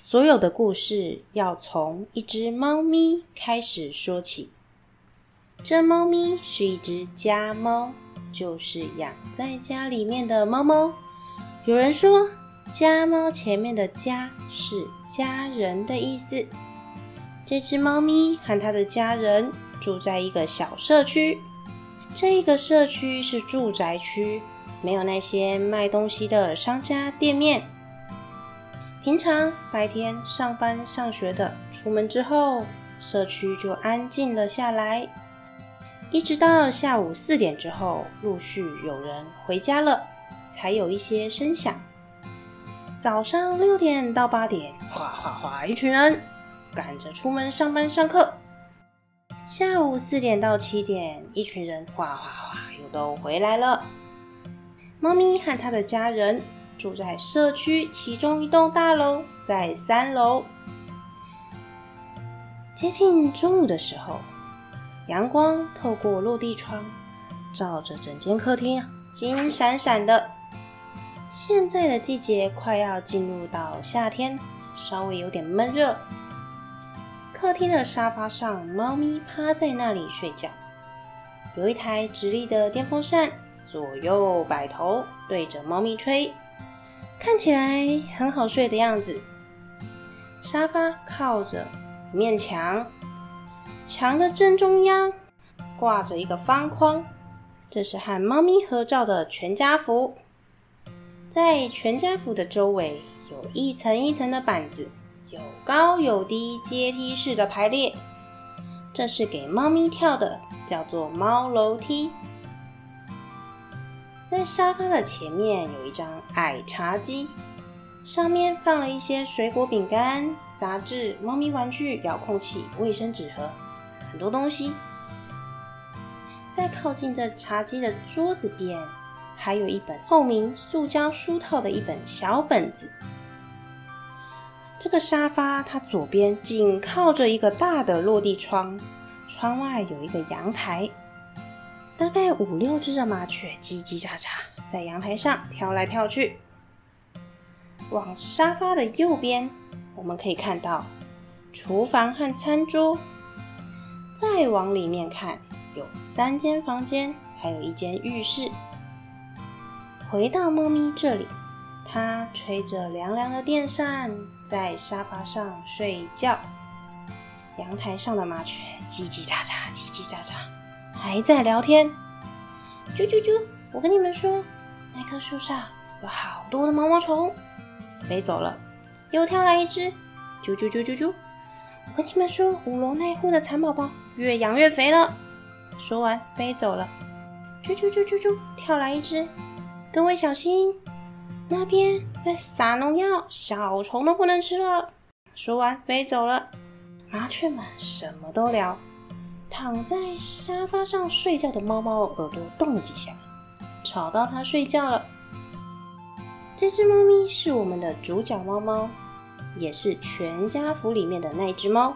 所有的故事要从一只猫咪开始说起。这猫咪是一只家猫，就是养在家里面的猫猫。有人说，家猫前面的“家”是家人的意思。这只猫咪和它的家人住在一个小社区，这个社区是住宅区，没有那些卖东西的商家店面。平常白天上班上学的，出门之后，社区就安静了下来。一直到下午四点之后，陆续有人回家了，才有一些声响。早上六点到八点，哗哗哗，一群人赶着出门上班上课。下午四点到七点，一群人哗哗哗又都回来了。猫咪和它的家人。住在社区其中一栋大楼，在三楼。接近中午的时候，阳光透过落地窗，照着整间客厅，金闪闪的。现在的季节快要进入到夏天，稍微有点闷热。客厅的沙发上，猫咪趴在那里睡觉，有一台直立的电风扇，左右摆头对着猫咪吹。看起来很好睡的样子。沙发靠着一面墙，墙的正中央挂着一个方框，这是和猫咪合照的全家福。在全家福的周围有一层一层的板子，有高有低，阶梯式的排列。这是给猫咪跳的，叫做猫楼梯。在沙发的前面有一张矮茶几，上面放了一些水果、饼干、杂志、猫咪玩具、遥控器、卫生纸盒，很多东西。在靠近这茶几的桌子边，还有一本透明塑胶书套的一本小本子。这个沙发它左边紧靠着一个大的落地窗，窗外有一个阳台。大概五六只的麻雀叽叽喳喳在阳台上跳来跳去。往沙发的右边，我们可以看到厨房和餐桌。再往里面看，有三间房间，还有一间浴室。回到猫咪这里，它吹着凉凉的电扇，在沙发上睡觉。阳台上的麻雀叽叽喳喳，叽叽喳喳。还在聊天，啾啾啾！我跟你们说，那棵树上有好多的毛毛虫，飞走了，又跳来一只，啾啾啾啾啾！我跟你们说，五楼那户的蚕宝宝越养越肥了。说完，飞走了，啾啾啾啾啾！跳来一只，各位小心，那边在撒农药，小虫都不能吃了。说完，飞走了。麻雀们什么都聊。躺在沙发上睡觉的猫猫耳朵动了几下，吵到它睡觉了。这只猫咪是我们的主角猫猫，也是全家福里面的那只猫。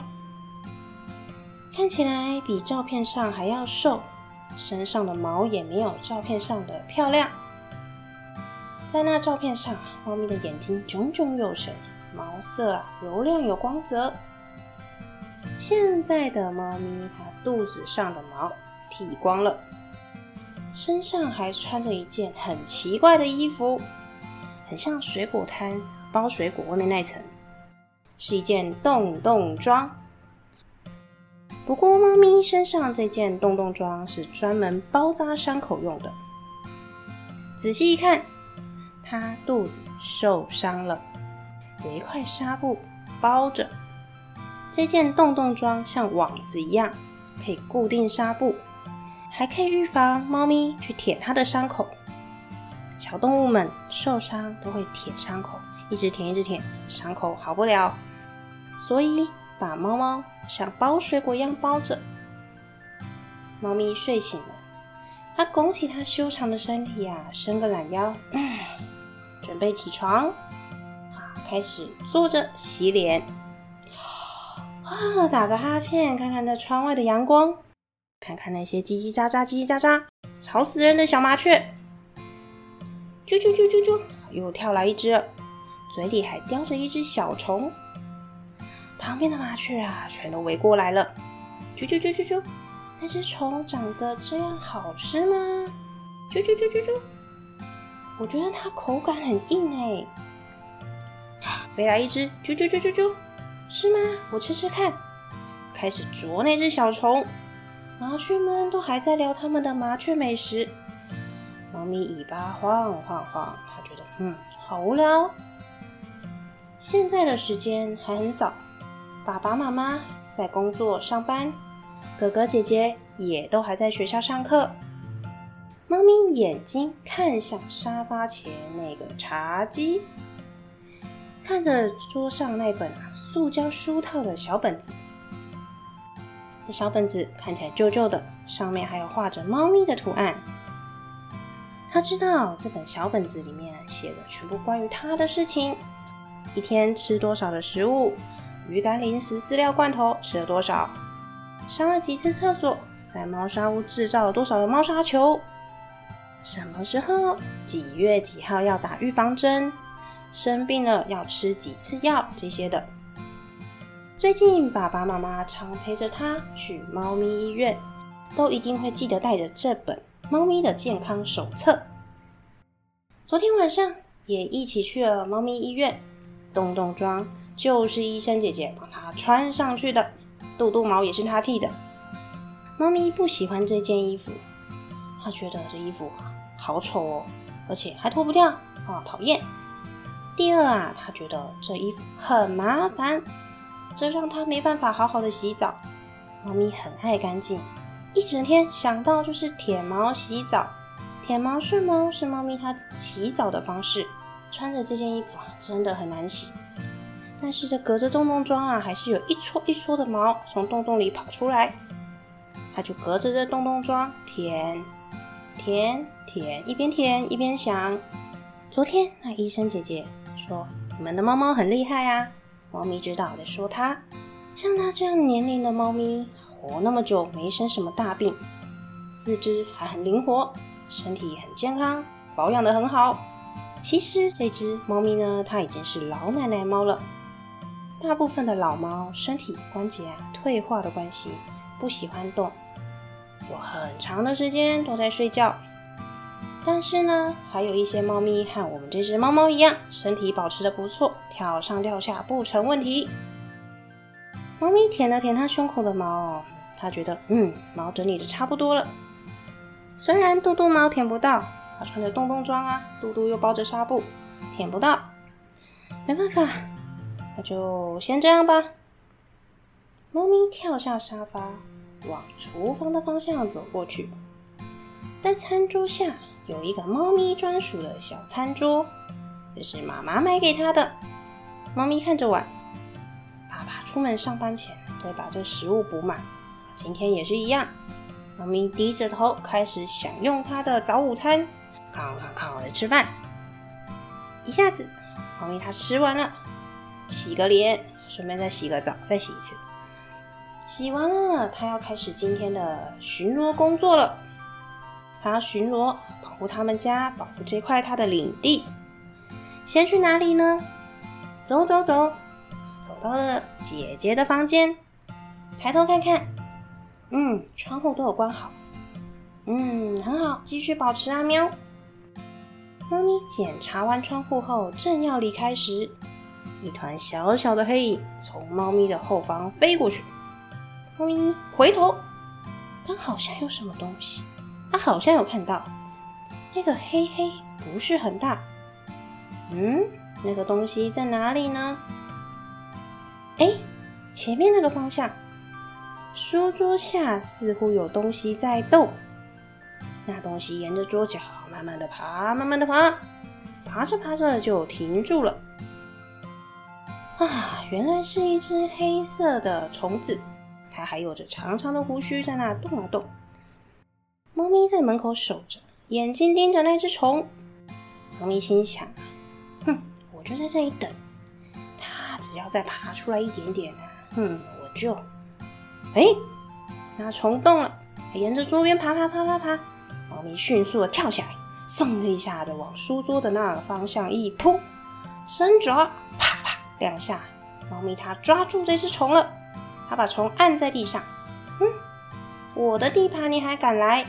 看起来比照片上还要瘦，身上的毛也没有照片上的漂亮。在那照片上，猫咪的眼睛炯炯有神，毛色啊油亮有光泽。现在的猫咪它。肚子上的毛剃光了，身上还穿着一件很奇怪的衣服，很像水果摊包水果外面那层，是一件洞洞装。不过，猫咪身上这件洞洞装是专门包扎伤口用的。仔细一看，它肚子受伤了，有一块纱布包着。这件洞洞装像网子一样。可以固定纱布，还可以预防猫咪去舔它的伤口。小动物们受伤都会舔伤口，一直舔一直舔，伤口好不了。所以把猫猫像包水果一样包着。猫咪睡醒了，它拱起它修长的身体啊，伸个懒腰，准备起床，啊，开始坐着洗脸。啊！打个哈欠，看看那窗外的阳光，看看那些叽叽喳喳、叽叽喳喳、吵死人的小麻雀。啾啾啾啾啾，又跳来一只，嘴里还叼着一只小虫。旁边的麻雀啊，全都围过来了。啾啾啾啾啾，那只虫长得这样好吃吗？啾啾啾啾啾，我觉得它口感很硬哎。飞来一只，啾啾啾啾啾，是吗？我吃吃看。开始啄那只小虫，麻雀们都还在聊他们的麻雀美食。猫咪尾巴晃晃晃，它觉得嗯，好无聊。现在的时间还很早，爸爸妈妈在工作上班，哥哥姐姐也都还在学校上课。猫咪眼睛看向沙发前那个茶几，看着桌上那本塑胶书套的小本子。这小本子看起来旧旧的，上面还有画着猫咪的图案。他知道这本小本子里面写的全部关于他的事情：一天吃多少的食物，鱼干、零食、饲料、罐头吃了多少，上了几次厕所，在猫砂屋制造了多少的猫砂球，什么时候、几月几号要打预防针，生病了要吃几次药这些的。最近爸爸妈妈常陪着他去猫咪医院，都一定会记得带着这本猫咪的健康手册。昨天晚上也一起去了猫咪医院，洞洞装就是医生姐姐帮他穿上去的，肚肚毛也是他剃的。猫咪不喜欢这件衣服，他觉得这衣服好丑哦，而且还脱不掉，啊，讨厌。第二啊，他觉得这衣服很麻烦。这让它没办法好好的洗澡。猫咪很爱干净，一整天想到就是舔毛、洗澡。舔毛、顺毛是猫咪它洗澡的方式。穿着这件衣服啊，真的很难洗。但是这隔着洞洞装啊，还是有一撮一撮的毛从洞洞里跑出来。它就隔着这洞洞装舔、舔、舔，一边舔一边想。昨天那医生姐姐说，你们的猫猫很厉害啊。猫咪知道的说：“它像它这样年龄的猫咪，活那么久没生什么大病，四肢还很灵活，身体很健康，保养的很好。其实这只猫咪呢，它已经是老奶奶猫了。大部分的老猫身体关节啊退化的关系，不喜欢动，有很长的时间都在睡觉。但是呢，还有一些猫咪和我们这只猫猫一样，身体保持的不错，跳上跳下不成问题。猫咪舔了舔它胸口的毛，它觉得嗯，毛整理的差不多了。虽然肚肚猫舔不到，它穿着洞洞装啊，肚肚又包着纱布，舔不到，没办法，那就先这样吧。猫咪跳下沙发，往厨房的方向走过去，在餐桌下。有一个猫咪专属的小餐桌，这是妈妈买给它的。猫咪看着碗，爸爸出门上班前都会把这食物补满，今天也是一样。猫咪低着头开始享用它的早午餐，靠靠靠的吃饭。一下子，猫咪它吃完了，洗个脸，顺便再洗个澡，再洗一次。洗完了，它要开始今天的巡逻工作了。它巡逻。保护他们家，保护这块他的领地。先去哪里呢？走走走，走到了姐姐的房间。抬头看看，嗯，窗户都有关好。嗯，很好，继续保持啊，喵。猫咪检查完窗户后，正要离开时，一团小小的黑影从猫咪的后方飞过去。猫咪回头，刚好像有什么东西，它好像有看到。那个黑黑不是很大，嗯，那个东西在哪里呢？哎，前面那个方向，书桌下似乎有东西在动。那东西沿着桌角慢慢的爬，慢慢的爬，爬着爬着就停住了。啊，原来是一只黑色的虫子，它还有着长长的胡须在那动啊动。猫咪在门口守着。眼睛盯着那只虫，猫咪心想：“哼，我就在这里等，它只要再爬出来一点点啊，哼，我就……哎，那虫动了，沿着桌边爬爬爬爬爬，猫咪迅速的跳下来，嗖的一下的往书桌的那个方向一扑，伸爪，啪啪两下，猫咪它抓住这只虫了，它把虫按在地上。嗯，我的地盘你还敢来？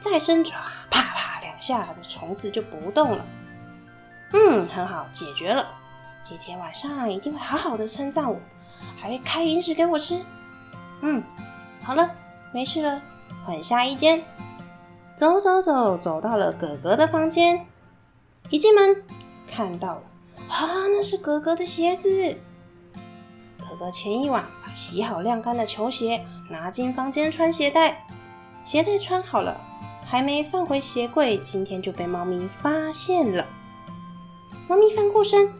再伸爪，下，的虫子就不动了。嗯，很好，解决了。姐姐晚上一定会好好的称赞我，还会开零食给我吃。嗯，好了，没事了，换下一间。走走走，走到了哥哥的房间。一进门，看到了，啊，那是哥哥的鞋子。哥哥前一晚把洗好晾干的球鞋拿进房间穿鞋带，鞋带穿好了，还没放回鞋柜，今天就被猫咪发现了。猫咪翻过身，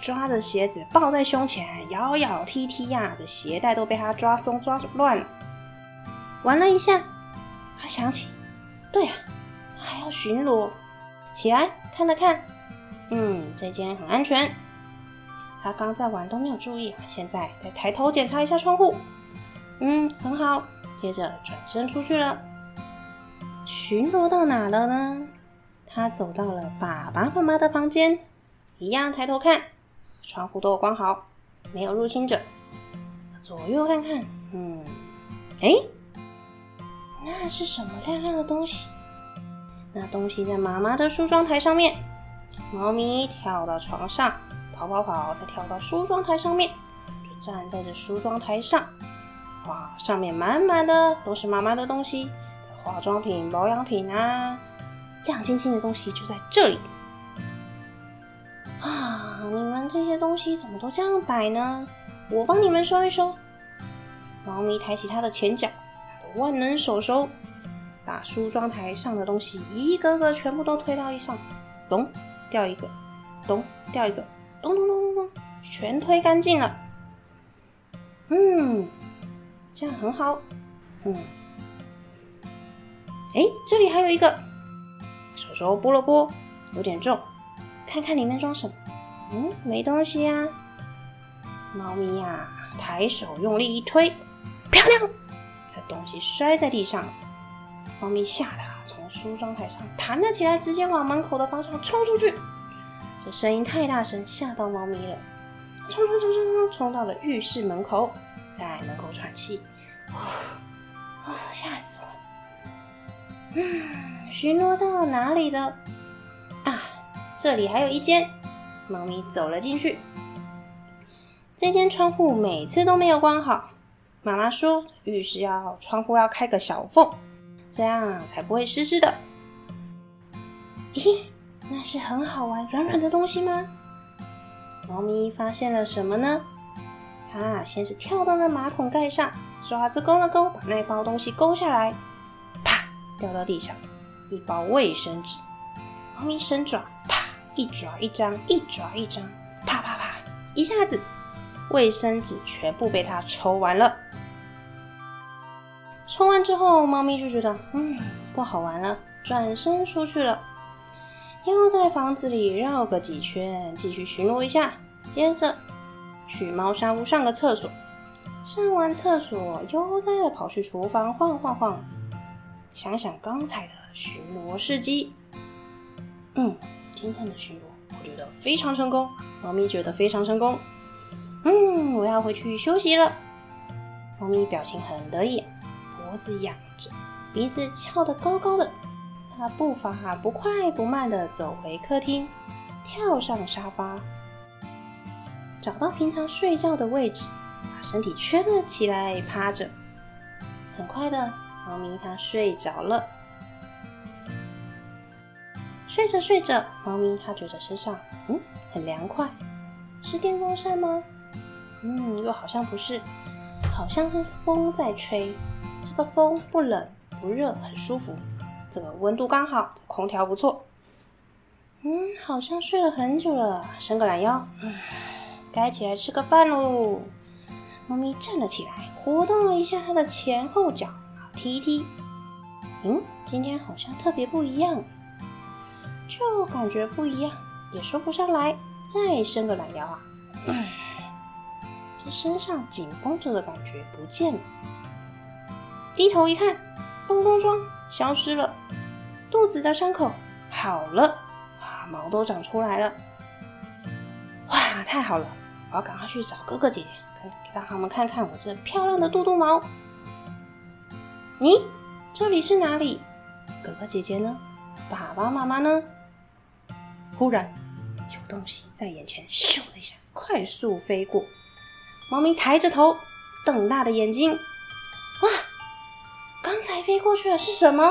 抓着鞋子抱在胸前，咬咬踢踢呀，的鞋带都被它抓松抓乱了。玩了一下，他想起。对呀，还要巡逻。起来看了看，嗯，这间很安全。他刚在玩都没有注意，现在再抬头检查一下窗户，嗯，很好。接着转身出去了。巡逻到哪了呢？他走到了爸爸妈妈的房间，一样抬头看，窗户都关好，没有入侵者。左右看看，嗯，哎。那是什么亮亮的东西？那东西在妈妈的梳妆台上面。猫咪跳到床上，跑跑跑，再跳到梳妆台上面，就站在这梳妆台上。哇，上面满满的都是妈妈的东西，化妆品、保养品啊，亮晶晶的东西就在这里。啊，你们这些东西怎么都这样摆呢？我帮你们收一收。猫咪抬起它的前脚。万能手手把梳妆台上的东西一个个全部都推到地上，咚掉一个，咚掉一个，咚咚咚咚咚，全推干净了。嗯，这样很好。嗯，哎，这里还有一个，手手拨了拨，有点重，看看里面装什么。嗯，没东西呀。猫咪呀，抬手用力一推，漂亮。这东西摔在地上，猫咪吓得从梳妆台上弹了起来，直接往门口的方向冲出去。这声音太大声，吓到猫咪了，冲冲冲冲冲，冲到了浴室门口，在门口喘气，啊，吓死我！嗯，巡逻到哪里了？啊，这里还有一间。猫咪走了进去，这间窗户每次都没有关好。妈妈说：“浴室要窗户要开个小缝，这样才不会湿湿的。”咦，那是很好玩、软软的东西吗？猫咪发现了什么呢？它先是跳到了马桶盖上，爪子勾了勾，把那包东西勾下来，掉到地上，一包卫生纸。猫咪伸爪，啪，一爪一张，一爪一张，啪啪啪，一下子，卫生纸全部被它抽完了。抽完之后，猫咪就觉得嗯不好玩了，转身出去了。又在房子里绕个几圈，继续巡逻一下。接着去猫砂屋上个厕所，上完厕所悠哉的跑去厨房晃晃晃，想想刚才的巡逻事迹。嗯，今天的巡逻我觉得非常成功，猫咪觉得非常成功。嗯，我要回去休息了。猫咪表情很得意。脖子仰着，鼻子翘得高高的，他步伐不快不慢地走回客厅，跳上沙发，找到平常睡觉的位置，把身体圈了起来，趴着。很快的，猫咪它睡着了。睡着睡着，猫咪它觉得身上嗯很凉快，是电风扇吗？嗯，又好像不是，好像是风在吹。这个风不冷不热，很舒服。这个温度刚好，空调不错。嗯，好像睡了很久了，伸个懒腰，该起来吃个饭喽。猫咪站了起来，活动了一下它的前后脚，踢一踢。嗯，今天好像特别不一样，就感觉不一样，也说不上来。再伸个懒腰啊，这身上紧绷着的感觉不见了。低头一看，咚咚装消失了，肚子的伤口好了，啊，毛都长出来了，哇，太好了，我要赶快去找哥哥姐姐，看让他们看看我这漂亮的肚肚毛。你，这里是哪里？哥哥姐姐呢？爸爸妈妈呢？忽然，有东西在眼前咻的一下快速飞过。猫咪抬着头，瞪大的眼睛，哇！刚才飞过去的是什么？